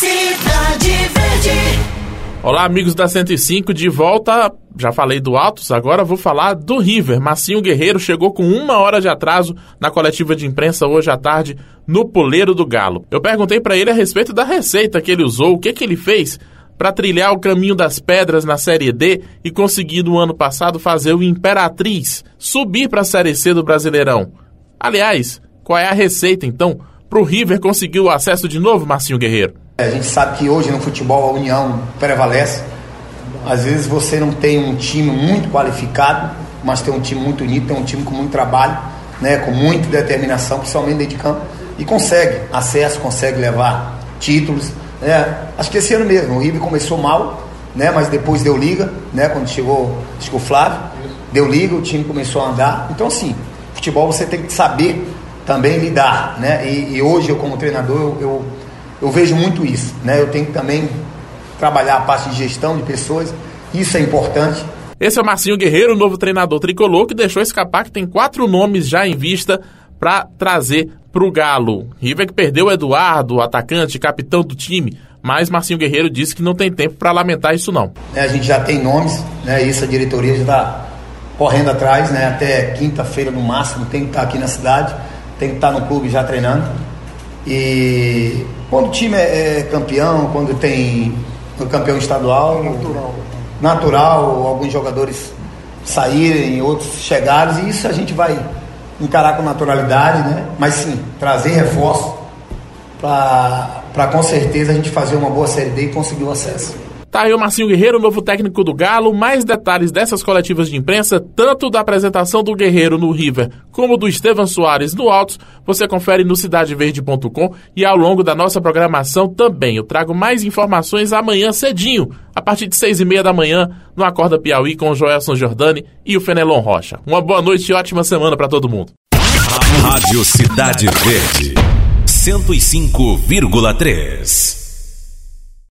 Cidade Verde. Olá, amigos da 105, de volta. Já falei do Altos, agora vou falar do River. Massinho Guerreiro chegou com uma hora de atraso na coletiva de imprensa hoje à tarde no Poleiro do Galo. Eu perguntei para ele a respeito da receita que ele usou, o que, que ele fez para trilhar o caminho das pedras na Série D e conseguir no ano passado fazer o Imperatriz subir para a Série C do Brasileirão. Aliás, qual é a receita então para o River conseguir o acesso de novo, Marcinho Guerreiro? A gente sabe que hoje no futebol a união prevalece. Às vezes você não tem um time muito qualificado, mas tem um time muito unido, tem um time com muito trabalho, né, com muita determinação, principalmente dentro de campo, e consegue acesso, consegue levar títulos, é, acho que esse ano mesmo, o River começou mal, né, mas depois deu liga, né, quando chegou, que o Flávio, deu liga, o time começou a andar. Então, assim, futebol você tem que saber também lidar, né? E, e hoje eu como treinador eu, eu, eu, vejo muito isso, né? Eu tenho que também trabalhar a parte de gestão de pessoas, isso é importante. Esse é o Marcinho Guerreiro, novo treinador tricolor, que deixou escapar que tem quatro nomes já em vista para trazer para o Galo. River que perdeu o Eduardo, atacante, capitão do time, mas Marcinho Guerreiro disse que não tem tempo para lamentar isso não. É, a gente já tem nomes, né? Isso a diretoria já está correndo atrás, né? Até quinta-feira no máximo tem que estar tá aqui na cidade, tem que estar tá no clube já treinando. E quando o time é, é campeão, quando tem o campeão estadual, natural, natural alguns jogadores saírem, outros chegarem, e isso a gente vai encarar com naturalidade, né? Mas sim, trazer reforço para com certeza a gente fazer uma boa Série D e conseguir o acesso. Tá aí o Marcinho Guerreiro, novo técnico do Galo. Mais detalhes dessas coletivas de imprensa, tanto da apresentação do Guerreiro no River, como do Estevam Soares no Altos, você confere no cidadeverde.com e ao longo da nossa programação também. Eu trago mais informações amanhã cedinho, a partir de seis e meia da manhã, no Acorda Piauí com o Joelson Jordani e o Fenelon Rocha. Uma boa noite e ótima semana para todo mundo. Rádio Cidade Verde, 105,3.